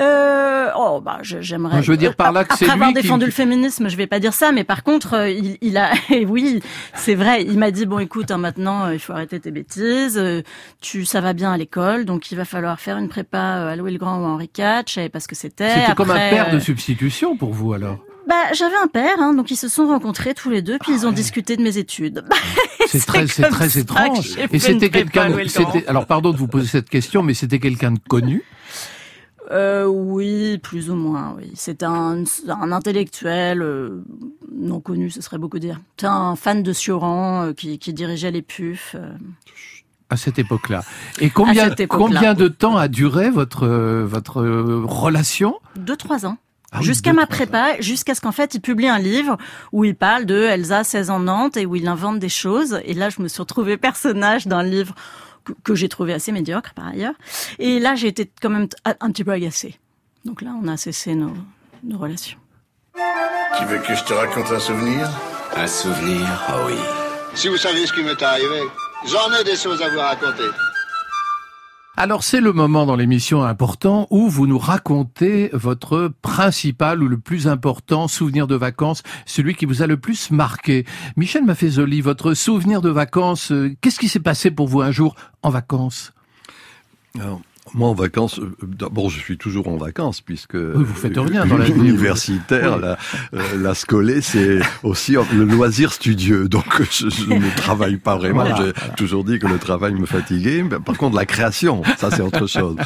Euh, oh bah j'aimerais. Je veux dire par là que c'est Après avoir défendu le féminisme, je vais pas dire ça, mais par contre, euh, il, il a, oui, c'est vrai, il m'a dit bon, écoute, hein, maintenant, euh, il faut arrêter tes bêtises. Euh, tu, ça va bien à l'école, donc il va falloir faire une prépa à Louis le Grand ou Henri IV. Je savais pas ce que c'était. C'était comme un père de substitution pour vous alors. Bah, j'avais un père, hein, donc ils se sont rencontrés tous les deux, puis ils ont ah discuté de mes études. c'est très, c'est très étrange. Et c'était quelqu'un, c'était, alors pardon de vous poser cette question, mais c'était quelqu'un de connu euh, oui, plus ou moins, oui. C'est un, un intellectuel euh, non connu, ce serait beaucoup dire. C'est un fan de Sioran euh, qui, qui, dirigeait les PUF. Euh. À cette époque-là. Et combien, combien de temps a duré votre, votre relation? Deux, trois ans. Ah jusqu'à ma prépa, jusqu'à ce qu'en fait il publie un livre où il parle de Elsa 16 ans Nantes et où il invente des choses. Et là, je me suis retrouvée personnage d'un livre que, j'ai trouvé assez médiocre par ailleurs. Et là, j'ai été quand même un petit peu agacée. Donc là, on a cessé nos, nos relations. Tu veux que je te raconte un souvenir? Un souvenir, ah oui. Si vous saviez ce qui m'est arrivé, j'en ai des choses à vous raconter. Alors c'est le moment dans l'émission important où vous nous racontez votre principal ou le plus important souvenir de vacances, celui qui vous a le plus marqué. Michel Maffezoli, votre souvenir de vacances, euh, qu'est-ce qui s'est passé pour vous un jour en vacances? Moi, en vacances, euh, d'abord, je suis toujours en vacances puisque vous faites rien dans la universitaire, la, euh, la scolée, c'est aussi le loisir studieux. Donc, je, ne travaille pas vraiment. J'ai toujours dit que le travail me fatiguait. Mais par contre, la création, ça, c'est autre chose.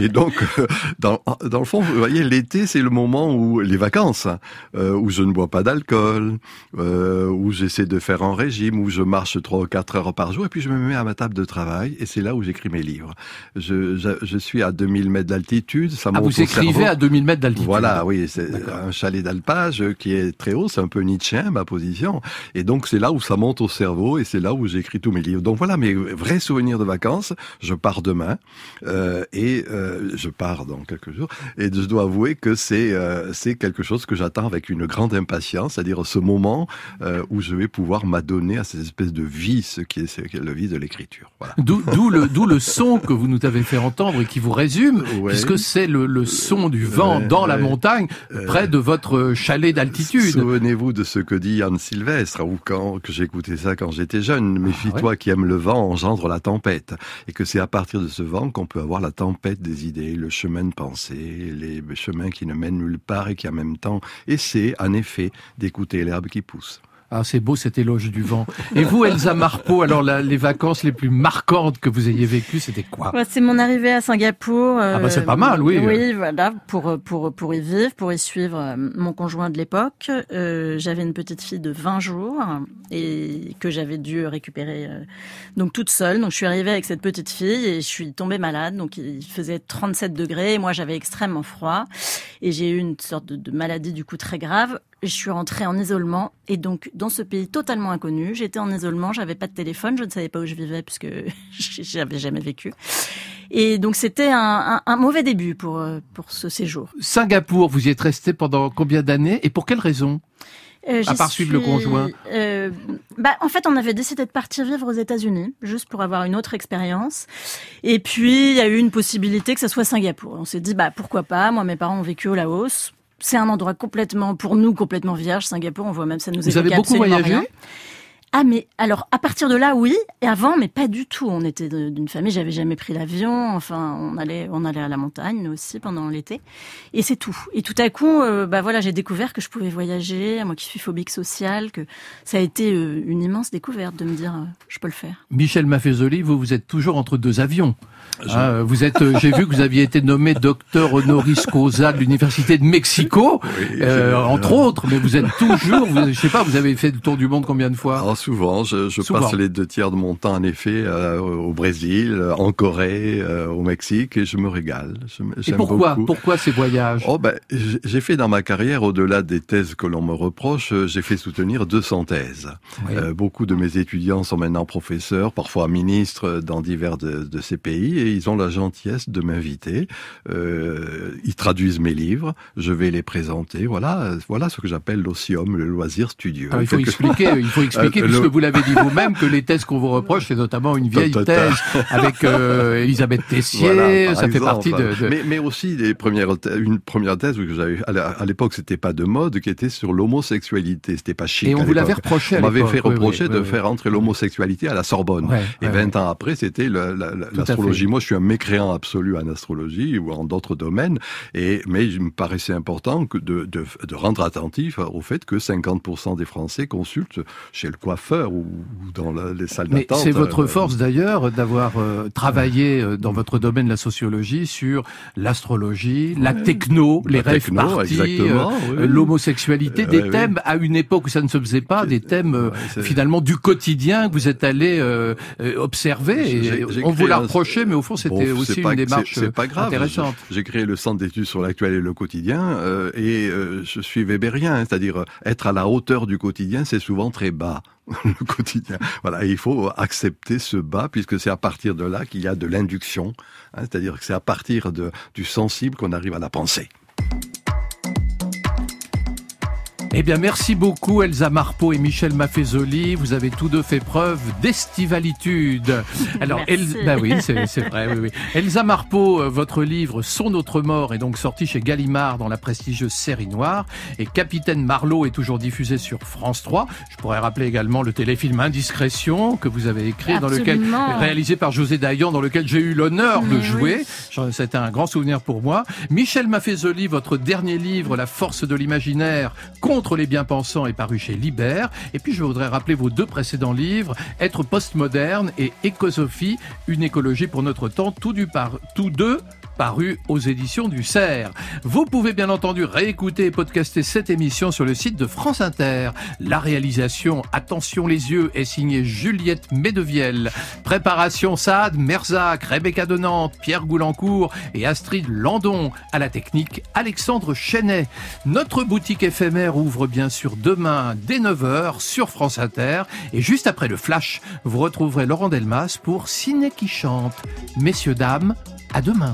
Et donc, euh, dans, dans le fond, vous voyez, l'été, c'est le moment où les vacances, où je ne bois pas d'alcool, où j'essaie de faire un régime, où je marche trois ou quatre heures par jour, et puis je me mets à ma table de travail, et c'est là où j'écris mes livres. Je, je, je suis à 2000 mètres d'altitude. Ça ah, vous écrivez à 2000 mètres d'altitude Voilà, oui, c'est un chalet d'alpage qui est très haut, c'est un peu Nietzsche, ma position. Et donc c'est là où ça monte au cerveau et c'est là où j'écris tous mes livres. Donc voilà mes vrais souvenirs de vacances. Je pars demain euh, et euh, je pars dans quelques jours. Et je dois avouer que c'est euh, c'est quelque chose que j'attends avec une grande impatience, c'est-à-dire ce moment euh, où je vais pouvoir m'adonner à cette espèce de vie, ce qui est, ce qui est le vie de l'écriture. Voilà. D'où le, le son que vous nous avez fait entendre qui vous résume, puisque c'est le, le, son du vent dans la montagne, près de votre chalet d'altitude. Souvenez-vous de ce que dit Anne Sylvestre, ou quand que j'écoutais ça quand j'étais jeune. Méfie-toi qui aime le vent engendre la tempête, et que c'est à partir de ce vent qu'on peut avoir la tempête des idées, le chemin de pensée, les chemins qui ne mènent nulle part et qui en même temps essaient, en effet, d'écouter l'herbe qui pousse. Ah, c'est beau cet éloge du vent. Et vous, Elsa Marpeau, alors les vacances les plus marquantes que vous ayez vécues, c'était quoi? C'est mon arrivée à Singapour. ah bah c'est pas mal, oui. Oui, voilà, pour pour pour y vivre, pour y suivre euh, mon conjoint de l'époque. Euh, j'avais une petite fille de 20 jours et que j'avais dû récupérer euh, donc toute seule. Donc je suis arrivée avec cette petite fille et je suis tombée malade. Donc il faisait 37 degrés et moi j'avais extrêmement froid et j'ai eu une sorte de, de maladie du coup très grave je suis rentrée en isolement et donc dans ce pays totalement inconnu, j'étais en isolement, j'avais pas de téléphone, je ne savais pas où je vivais puisque j'avais jamais vécu. Et donc c'était un, un, mauvais début pour euh, pour ce séjour. Singapour, vous y êtes resté pendant combien d'années et pour quelles raisons euh, à part suivre le conjoint euh, bah, En fait, on avait décidé de partir vivre aux États-Unis, juste pour avoir une autre expérience. Et puis, il y a eu une possibilité que ce soit Singapour. On s'est dit, bah pourquoi pas? Moi, mes parents ont vécu au Laos c'est un endroit complètement, pour nous, complètement vierge. Singapour, on voit même ça nous Vous avez beaucoup voyagé? Ah mais alors à partir de là oui. Et avant mais pas du tout. On était d'une famille j'avais jamais pris l'avion. Enfin on allait on allait à la montagne aussi pendant l'été. Et c'est tout. Et tout à coup euh, bah voilà j'ai découvert que je pouvais voyager moi qui suis phobique sociale que ça a été euh, une immense découverte de me dire euh, je peux le faire. Michel Maffezoli vous vous êtes toujours entre deux avions. Ah, vous êtes, euh, j'ai vu que vous aviez été nommé docteur honoris causa de l'université de Mexico, euh, entre autres, mais vous êtes toujours, vous, je sais pas, vous avez fait le tour du monde combien de fois? Alors souvent, je, je passe les deux tiers de mon temps en effet euh, au Brésil, en Corée, au Mexique, et je me régale. Et pourquoi Pourquoi ces voyages? Oh ben, j'ai fait dans ma carrière, au-delà des thèses que l'on me reproche, j'ai fait soutenir 200 thèses. beaucoup de mes étudiants sont maintenant professeurs, parfois ministres dans divers de, de ces pays et ils ont la gentillesse de m'inviter. Euh, ils traduisent mes livres, je vais les présenter. Voilà, voilà ce que j'appelle l'osium, le loisir studieux. il faut expliquer, il faut expliquer, euh, puisque vous l'avez dit vous-même, que les thèses qu'on vous reproche, c'est notamment une vieille thèse avec euh, Elisabeth Tessier. ça fait partie de, Mais, mais aussi des premières, une première thèse que j'avais à l'époque, c'était pas de mode, qui était sur l'homosexualité. C'était pas chic. Et on vous l'avait reproché. On m'avait fait reprocher de faire entrer l'homosexualité à la Sorbonne. et 20 ans après, c'était l'astrologie moi, je suis un mécréant absolu en astrologie ou en d'autres domaines, et mais il me paraissait important que de, de, de rendre attentif au fait que 50% des Français consultent chez le coiffeur ou, dans les salles d'attente. C'est votre force d'ailleurs d'avoir travaillé dans votre domaine, la sociologie, sur l'astrologie, la techno, les rêves partis, l'homosexualité, des thèmes à une époque où ça ne se faisait pas, des thèmes finalement du quotidien que vous êtes allé euh, observer. on vous l'a reproché, mais au fond c'était aussi une démarche pas grave. intéressante. J'ai créé le Centre d'études sur l'actuel et le quotidien euh, et euh, je suis Weberien, hein, c'est-à-dire être à la hauteur du quotidien, c'est souvent très bas Voilà, il faut accepter ce bas puisque c'est à partir de là qu'il y a de l'induction, hein, c'est-à-dire que c'est à partir du sensible qu'on arrive à la pensée. Eh bien, merci beaucoup Elsa Marpeau et Michel Maffezoli. Vous avez tous deux fait preuve d'estivalitude. Alors, El... bah oui, c'est vrai. Oui, oui. Elsa Marpeau, euh, votre livre Son notre mort est donc sorti chez Gallimard dans la prestigieuse série noire. Et Capitaine Marlowe est toujours diffusé sur France 3. Je pourrais rappeler également le téléfilm Indiscrétion que vous avez écrit, dans lequel réalisé par José Dayan, dans lequel j'ai eu l'honneur de jouer. C'était un grand souvenir pour moi. Michel Maffezoli, votre dernier livre, La force de l'imaginaire, contre les bien-pensants est paru chez Libère. Et puis je voudrais rappeler vos deux précédents livres, Être postmoderne et Écosophie, une écologie pour notre temps, tous, du par, tous deux paru aux éditions du Cerf. Vous pouvez bien entendu réécouter et podcaster cette émission sur le site de France Inter. La réalisation, attention les yeux, est signée Juliette Medevielle. Préparation Saad, Merzac, Rebecca de Nantes, Pierre Goulancourt et Astrid Landon. À la technique, Alexandre Chenet. Notre boutique éphémère ouvre bien sûr demain dès 9h sur France Inter. Et juste après le flash, vous retrouverez Laurent Delmas pour Ciné qui chante. Messieurs, dames, à demain.